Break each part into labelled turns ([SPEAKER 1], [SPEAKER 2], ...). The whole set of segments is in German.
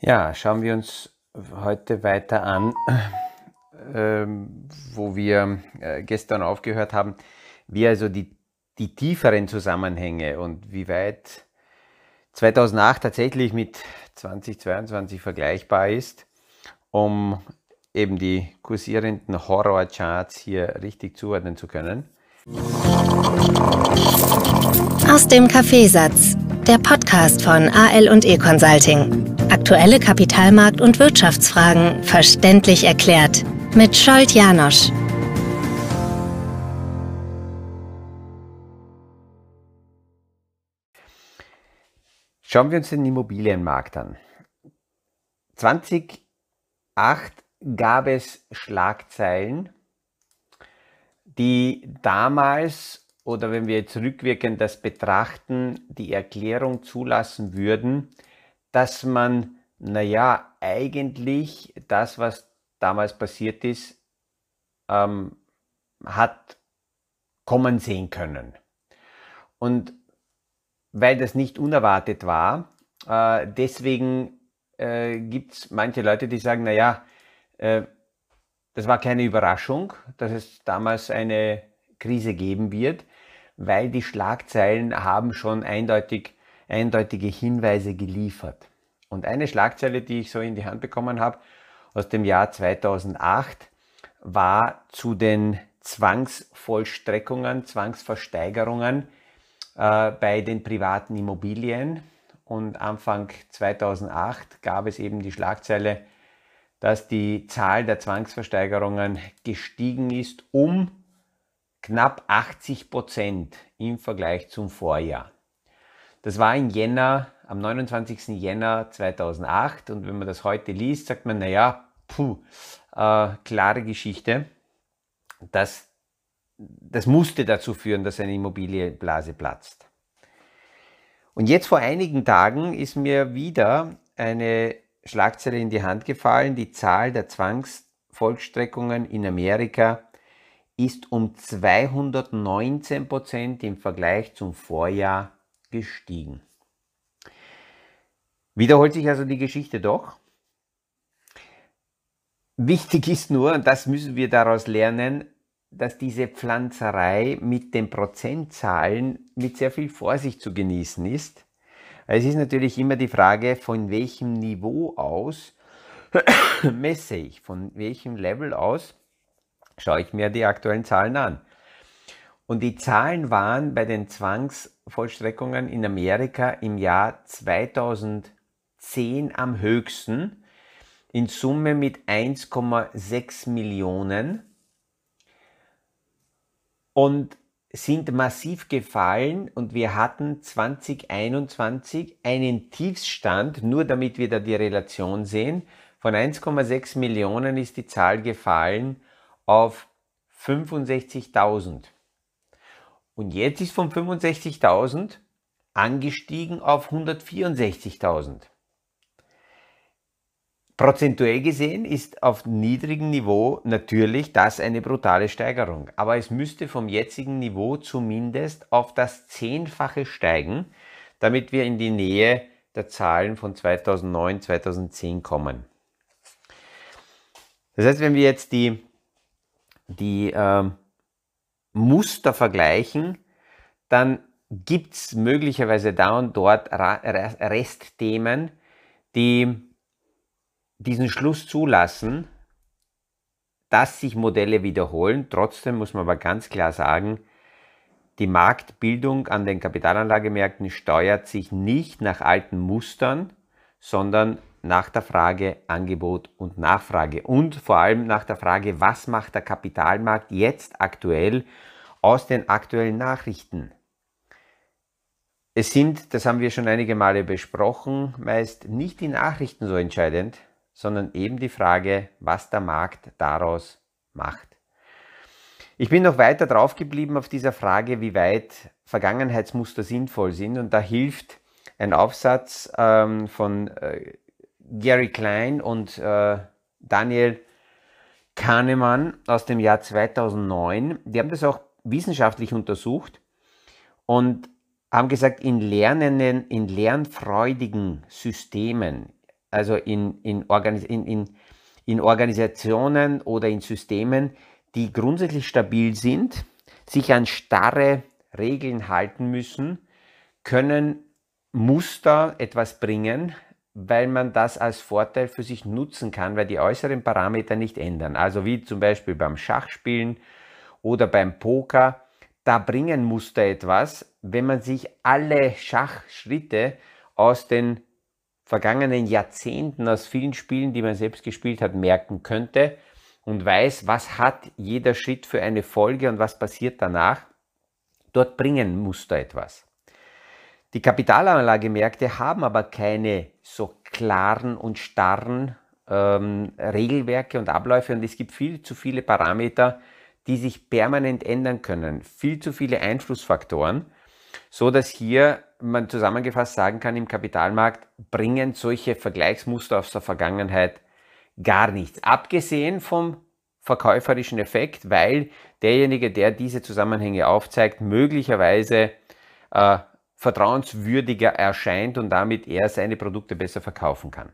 [SPEAKER 1] Ja, schauen wir uns heute weiter an, ähm, wo wir äh, gestern aufgehört haben, wie also die, die tieferen Zusammenhänge und wie weit 2008 tatsächlich mit 2022 vergleichbar ist, um eben die kursierenden Horrorcharts hier richtig zuordnen zu können.
[SPEAKER 2] Aus dem Kaffeesatz, der Podcast von AL und E Consulting. Aktuelle Kapitalmarkt- und Wirtschaftsfragen verständlich erklärt mit Scholt Janosch.
[SPEAKER 1] Schauen wir uns den Immobilienmarkt an. 2008 gab es Schlagzeilen, die damals oder wenn wir jetzt rückwirkend das betrachten, die Erklärung zulassen würden, dass man, naja, eigentlich das, was damals passiert ist, ähm, hat kommen sehen können. Und weil das nicht unerwartet war, äh, deswegen äh, gibt es manche Leute, die sagen, naja, äh, das war keine Überraschung, dass es damals eine Krise geben wird, weil die Schlagzeilen haben schon eindeutig, eindeutige Hinweise geliefert. Und eine Schlagzeile, die ich so in die Hand bekommen habe, aus dem Jahr 2008, war zu den Zwangsvollstreckungen, Zwangsversteigerungen äh, bei den privaten Immobilien. Und Anfang 2008 gab es eben die Schlagzeile, dass die Zahl der Zwangsversteigerungen gestiegen ist um knapp 80 Prozent im Vergleich zum Vorjahr. Das war im Jänner, am 29. Jänner 2008 und wenn man das heute liest, sagt man, naja, puh, äh, klare Geschichte. Das, das musste dazu führen, dass eine Immobilienblase platzt. Und jetzt vor einigen Tagen ist mir wieder eine Schlagzeile in die Hand gefallen. Die Zahl der Zwangsvollstreckungen in Amerika ist um 219 Prozent im Vergleich zum Vorjahr gestiegen. Wiederholt sich also die Geschichte doch. Wichtig ist nur, und das müssen wir daraus lernen, dass diese Pflanzerei mit den Prozentzahlen mit sehr viel Vorsicht zu genießen ist. Es ist natürlich immer die Frage, von welchem Niveau aus messe ich, von welchem Level aus schaue ich mir die aktuellen Zahlen an. Und die Zahlen waren bei den Zwangsvollstreckungen in Amerika im Jahr 2010 am höchsten, in Summe mit 1,6 Millionen und sind massiv gefallen und wir hatten 2021 einen Tiefstand, nur damit wir da die Relation sehen, von 1,6 Millionen ist die Zahl gefallen auf 65.000. Und jetzt ist von 65.000 angestiegen auf 164.000. Prozentuell gesehen ist auf niedrigem Niveau natürlich das eine brutale Steigerung, aber es müsste vom jetzigen Niveau zumindest auf das Zehnfache steigen, damit wir in die Nähe der Zahlen von 2009, 2010 kommen. Das heißt, wenn wir jetzt die, die äh, Muster vergleichen, dann gibt es möglicherweise da und dort Restthemen, die diesen Schluss zulassen, dass sich Modelle wiederholen. Trotzdem muss man aber ganz klar sagen, die Marktbildung an den Kapitalanlagemärkten steuert sich nicht nach alten Mustern, sondern nach der Frage Angebot und Nachfrage und vor allem nach der Frage, was macht der Kapitalmarkt jetzt aktuell aus den aktuellen Nachrichten. Es sind, das haben wir schon einige Male besprochen, meist nicht die Nachrichten so entscheidend, sondern eben die Frage, was der Markt daraus macht. Ich bin noch weiter drauf geblieben auf dieser Frage, wie weit Vergangenheitsmuster sinnvoll sind und da hilft ein Aufsatz ähm, von äh, Gary Klein und äh, Daniel Kahnemann aus dem Jahr 2009. Die haben das auch wissenschaftlich untersucht und haben gesagt, in lernenden, in lernfreudigen Systemen, also in, in, Organis in, in, in Organisationen oder in Systemen, die grundsätzlich stabil sind, sich an starre Regeln halten müssen, können Muster etwas bringen, weil man das als Vorteil für sich nutzen kann, weil die äußeren Parameter nicht ändern. Also wie zum Beispiel beim Schachspielen oder beim Poker, da bringen Muster etwas, wenn man sich alle Schachschritte aus den vergangenen Jahrzehnten, aus vielen Spielen, die man selbst gespielt hat, merken könnte und weiß, was hat jeder Schritt für eine Folge und was passiert danach. Dort bringen Muster etwas. Die Kapitalanlagemärkte haben aber keine so klaren und starren ähm, Regelwerke und Abläufe und es gibt viel zu viele Parameter, die sich permanent ändern können, viel zu viele Einflussfaktoren, so dass hier man zusammengefasst sagen kann, im Kapitalmarkt bringen solche Vergleichsmuster aus der Vergangenheit gar nichts. Abgesehen vom verkäuferischen Effekt, weil derjenige, der diese Zusammenhänge aufzeigt, möglicherweise äh, vertrauenswürdiger erscheint und damit er seine Produkte besser verkaufen kann.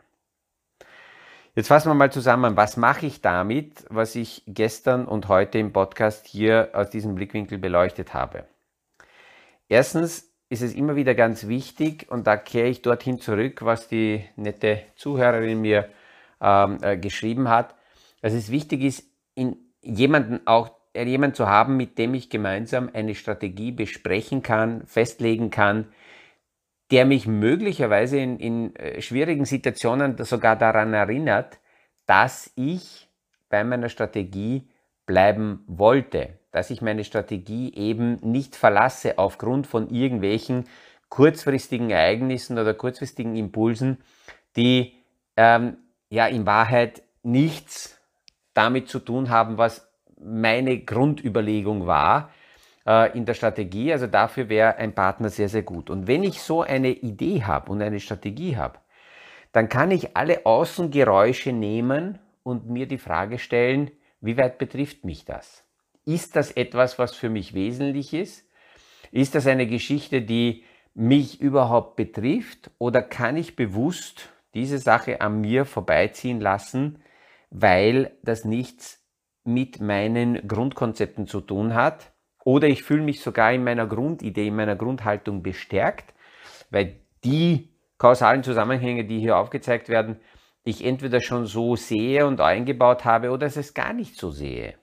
[SPEAKER 1] Jetzt fassen wir mal zusammen, was mache ich damit, was ich gestern und heute im Podcast hier aus diesem Blickwinkel beleuchtet habe. Erstens ist es immer wieder ganz wichtig, und da kehre ich dorthin zurück, was die nette Zuhörerin mir ähm, äh, geschrieben hat, dass es wichtig ist, in jemanden auch äh, jemanden zu haben, mit dem ich gemeinsam eine Strategie besprechen kann, festlegen kann, der mich möglicherweise in, in äh, schwierigen Situationen sogar daran erinnert, dass ich bei meiner Strategie bleiben wollte, dass ich meine Strategie eben nicht verlasse aufgrund von irgendwelchen kurzfristigen Ereignissen oder kurzfristigen Impulsen, die ähm, ja in Wahrheit nichts damit zu tun haben, was meine Grundüberlegung war äh, in der Strategie. Also dafür wäre ein Partner sehr, sehr gut. Und wenn ich so eine Idee habe und eine Strategie habe, dann kann ich alle Außengeräusche nehmen und mir die Frage stellen, wie weit betrifft mich das? Ist das etwas, was für mich wesentlich ist? Ist das eine Geschichte, die mich überhaupt betrifft? Oder kann ich bewusst diese Sache an mir vorbeiziehen lassen, weil das nichts mit meinen Grundkonzepten zu tun hat. Oder ich fühle mich sogar in meiner Grundidee, in meiner Grundhaltung bestärkt, weil die kausalen Zusammenhänge, die hier aufgezeigt werden, ich entweder schon so sehe und eingebaut habe oder es gar nicht so sehe.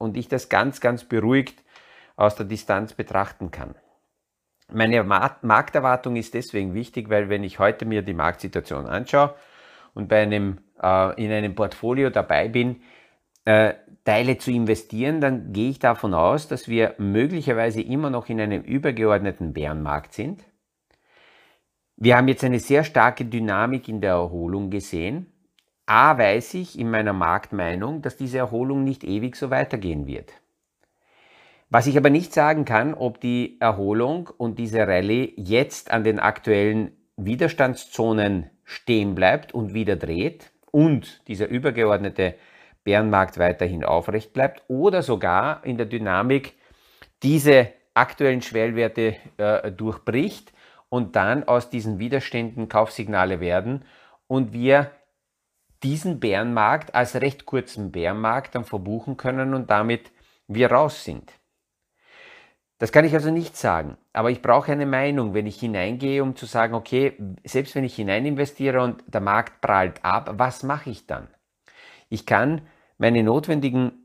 [SPEAKER 1] Und ich das ganz, ganz beruhigt aus der Distanz betrachten kann. Meine Markterwartung ist deswegen wichtig, weil wenn ich heute mir die Marktsituation anschaue und bei einem, äh, in einem Portfolio dabei bin, äh, Teile zu investieren, dann gehe ich davon aus, dass wir möglicherweise immer noch in einem übergeordneten Bärenmarkt sind. Wir haben jetzt eine sehr starke Dynamik in der Erholung gesehen. A weiß ich in meiner Marktmeinung, dass diese Erholung nicht ewig so weitergehen wird. Was ich aber nicht sagen kann, ob die Erholung und diese Rallye jetzt an den aktuellen Widerstandszonen stehen bleibt und wieder dreht und dieser übergeordnete Bärenmarkt weiterhin aufrecht bleibt oder sogar in der Dynamik diese aktuellen Schwellwerte äh, durchbricht und dann aus diesen Widerständen Kaufsignale werden und wir diesen Bärenmarkt als recht kurzen Bärenmarkt dann verbuchen können und damit wir raus sind. Das kann ich also nicht sagen, aber ich brauche eine Meinung, wenn ich hineingehe, um zu sagen, okay, selbst wenn ich hinein investiere und der Markt prallt ab, was mache ich dann? Ich kann meine notwendigen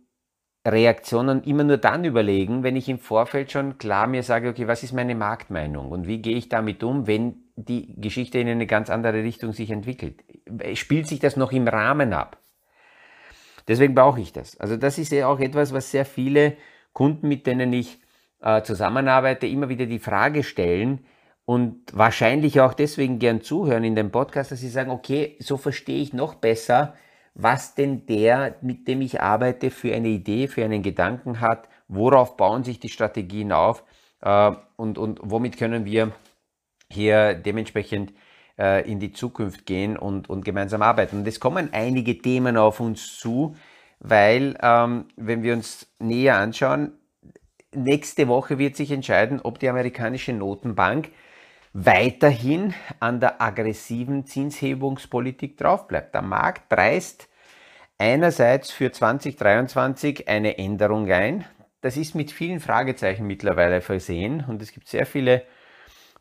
[SPEAKER 1] Reaktionen immer nur dann überlegen, wenn ich im Vorfeld schon klar mir sage, okay, was ist meine Marktmeinung und wie gehe ich damit um, wenn die Geschichte in eine ganz andere Richtung sich entwickelt. Spielt sich das noch im Rahmen ab? Deswegen brauche ich das. Also das ist ja auch etwas, was sehr viele Kunden, mit denen ich äh, zusammenarbeite, immer wieder die Frage stellen und wahrscheinlich auch deswegen gern zuhören in dem Podcast, dass sie sagen, okay, so verstehe ich noch besser, was denn der, mit dem ich arbeite, für eine Idee, für einen Gedanken hat, worauf bauen sich die Strategien auf äh, und, und womit können wir hier dementsprechend äh, in die Zukunft gehen und, und gemeinsam arbeiten. Und es kommen einige Themen auf uns zu, weil, ähm, wenn wir uns näher anschauen, nächste Woche wird sich entscheiden, ob die amerikanische Notenbank weiterhin an der aggressiven Zinshebungspolitik draufbleibt. Der Markt preist einerseits für 2023 eine Änderung ein. Das ist mit vielen Fragezeichen mittlerweile versehen und es gibt sehr viele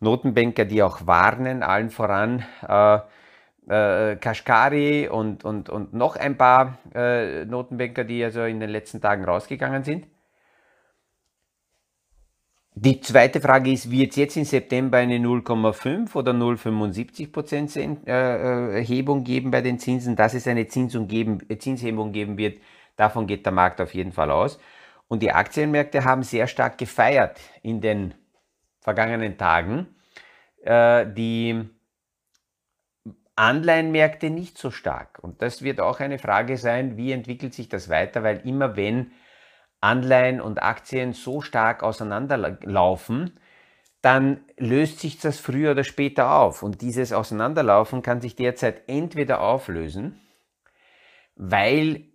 [SPEAKER 1] Notenbanker, die auch warnen, allen voran äh, äh, Kashkari und, und, und noch ein paar äh, Notenbanker, die also in den letzten Tagen rausgegangen sind. Die zweite Frage ist, wird es jetzt im September eine 0,5 oder 0,75 Prozent äh, Erhebung geben bei den Zinsen? Dass es eine geben, Zinshebung geben wird, davon geht der Markt auf jeden Fall aus. Und die Aktienmärkte haben sehr stark gefeiert in den vergangenen Tagen. Äh, die Anleihenmärkte nicht so stark. Und das wird auch eine Frage sein, wie entwickelt sich das weiter, weil immer wenn Anleihen und Aktien so stark auseinanderlaufen, dann löst sich das früher oder später auf. Und dieses Auseinanderlaufen kann sich derzeit entweder auflösen, weil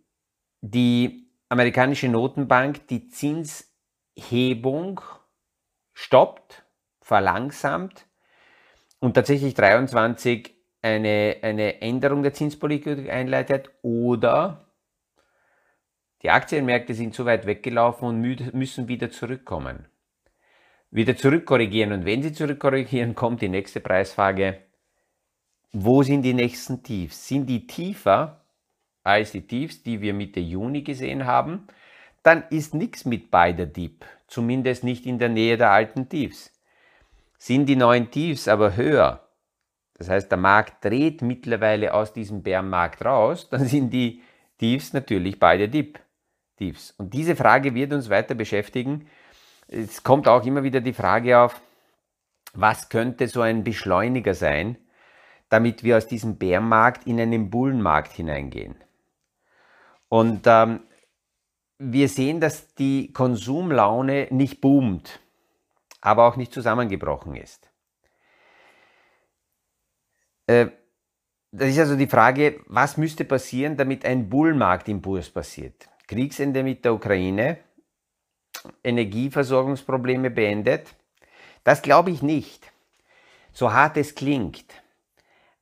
[SPEAKER 1] die amerikanische Notenbank die Zinshebung stoppt, verlangsamt und tatsächlich 23 eine, eine Änderung der Zinspolitik einleitet oder die Aktienmärkte sind zu weit weggelaufen und müssen wieder zurückkommen. Wieder zurückkorrigieren. Und wenn sie zurückkorrigieren, kommt die nächste Preisfrage. Wo sind die nächsten Tiefs? Sind die tiefer als die Tiefs, die wir Mitte Juni gesehen haben? Dann ist nichts mit beider Deep. Zumindest nicht in der Nähe der alten Tiefs. Sind die neuen Tiefs aber höher? Das heißt, der Markt dreht mittlerweile aus diesem Bärenmarkt raus, dann sind die Tiefs natürlich beide Dip. Tiefs. Und diese Frage wird uns weiter beschäftigen. Es kommt auch immer wieder die Frage auf, was könnte so ein Beschleuniger sein, damit wir aus diesem Bärenmarkt in einen Bullenmarkt hineingehen. Und ähm, wir sehen, dass die Konsumlaune nicht boomt, aber auch nicht zusammengebrochen ist. Äh, das ist also die Frage, was müsste passieren, damit ein Bullenmarktimpuls passiert? Kriegsende mit der Ukraine, Energieversorgungsprobleme beendet? Das glaube ich nicht. So hart es klingt,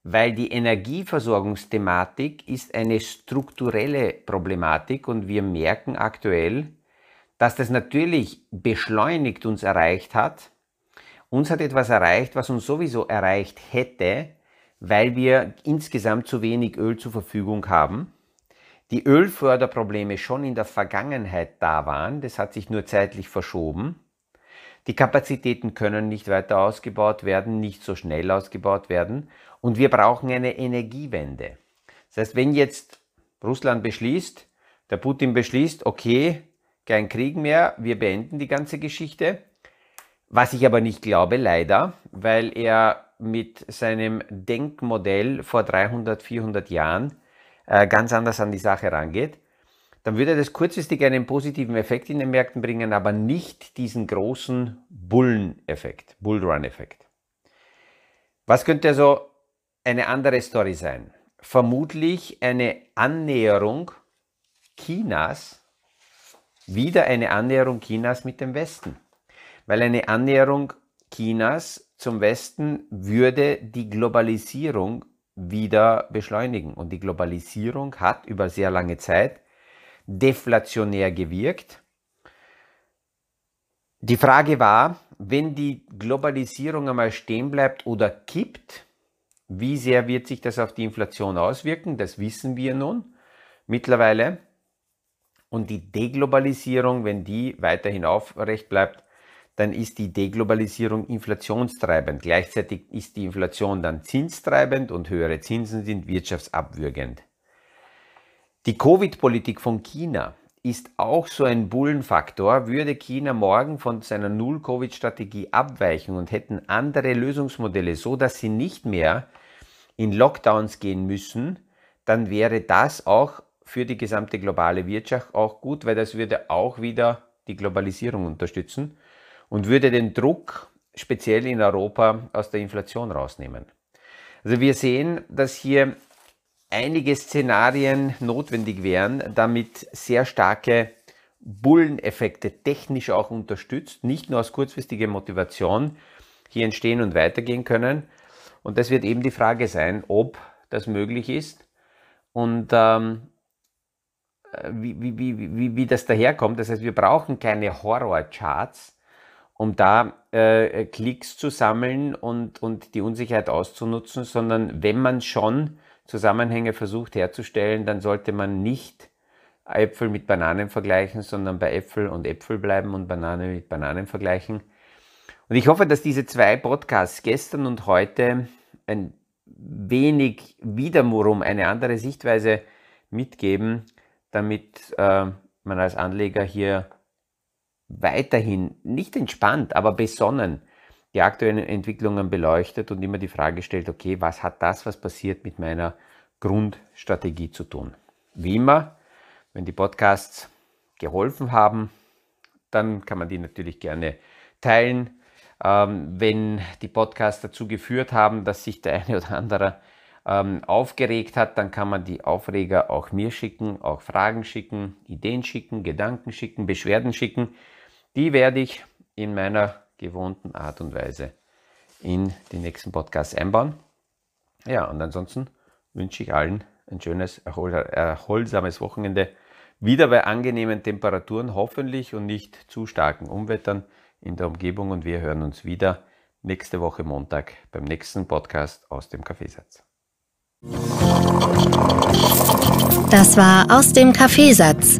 [SPEAKER 1] weil die Energieversorgungsthematik ist eine strukturelle Problematik und wir merken aktuell, dass das natürlich beschleunigt uns erreicht hat. Uns hat etwas erreicht, was uns sowieso erreicht hätte, weil wir insgesamt zu wenig Öl zur Verfügung haben die Ölförderprobleme schon in der Vergangenheit da waren, das hat sich nur zeitlich verschoben. Die Kapazitäten können nicht weiter ausgebaut werden, nicht so schnell ausgebaut werden und wir brauchen eine Energiewende. Das heißt, wenn jetzt Russland beschließt, der Putin beschließt, okay, kein Krieg mehr, wir beenden die ganze Geschichte, was ich aber nicht glaube, leider, weil er mit seinem Denkmodell vor 300, 400 Jahren ganz anders an die Sache rangeht, dann würde das kurzfristig einen positiven Effekt in den Märkten bringen, aber nicht diesen großen Bullen-Effekt, Bullrun-Effekt. Was könnte also eine andere Story sein? Vermutlich eine Annäherung Chinas, wieder eine Annäherung Chinas mit dem Westen. Weil eine Annäherung Chinas zum Westen würde die Globalisierung wieder beschleunigen. Und die Globalisierung hat über sehr lange Zeit deflationär gewirkt. Die Frage war, wenn die Globalisierung einmal stehen bleibt oder kippt, wie sehr wird sich das auf die Inflation auswirken? Das wissen wir nun mittlerweile. Und die Deglobalisierung, wenn die weiterhin aufrecht bleibt, dann ist die Deglobalisierung inflationstreibend. Gleichzeitig ist die Inflation dann zinstreibend und höhere Zinsen sind wirtschaftsabwürgend. Die Covid-Politik von China ist auch so ein Bullenfaktor. Würde China morgen von seiner Null-Covid-Strategie abweichen und hätten andere Lösungsmodelle, so dass sie nicht mehr in Lockdowns gehen müssen, dann wäre das auch für die gesamte globale Wirtschaft auch gut, weil das würde auch wieder die Globalisierung unterstützen und würde den Druck speziell in Europa aus der Inflation rausnehmen. Also wir sehen, dass hier einige Szenarien notwendig wären, damit sehr starke Bulleneffekte technisch auch unterstützt, nicht nur aus kurzfristiger Motivation hier entstehen und weitergehen können. Und das wird eben die Frage sein, ob das möglich ist und ähm, wie, wie, wie, wie, wie das daherkommt. Das heißt, wir brauchen keine Horrorcharts, um da äh, Klicks zu sammeln und, und die Unsicherheit auszunutzen, sondern wenn man schon Zusammenhänge versucht herzustellen, dann sollte man nicht Äpfel mit Bananen vergleichen, sondern bei Äpfel und Äpfel bleiben und Banane mit Bananen vergleichen. Und ich hoffe, dass diese zwei Podcasts gestern und heute ein wenig wiederum eine andere Sichtweise mitgeben, damit äh, man als Anleger hier weiterhin nicht entspannt, aber besonnen die aktuellen Entwicklungen beleuchtet und immer die Frage stellt, okay, was hat das, was passiert, mit meiner Grundstrategie zu tun? Wie immer, wenn die Podcasts geholfen haben, dann kann man die natürlich gerne teilen. Ähm, wenn die Podcasts dazu geführt haben, dass sich der eine oder andere ähm, aufgeregt hat, dann kann man die Aufreger auch mir schicken, auch Fragen schicken, Ideen schicken, Gedanken schicken, Beschwerden schicken. Die werde ich in meiner gewohnten Art und Weise in die nächsten Podcasts einbauen. Ja, und ansonsten wünsche ich allen ein schönes, erholsames Wochenende. Wieder bei angenehmen Temperaturen hoffentlich und nicht zu starken Umwettern in der Umgebung. Und wir hören uns wieder nächste Woche Montag beim nächsten Podcast aus dem Kaffeesatz.
[SPEAKER 2] Das war aus dem Kaffeesatz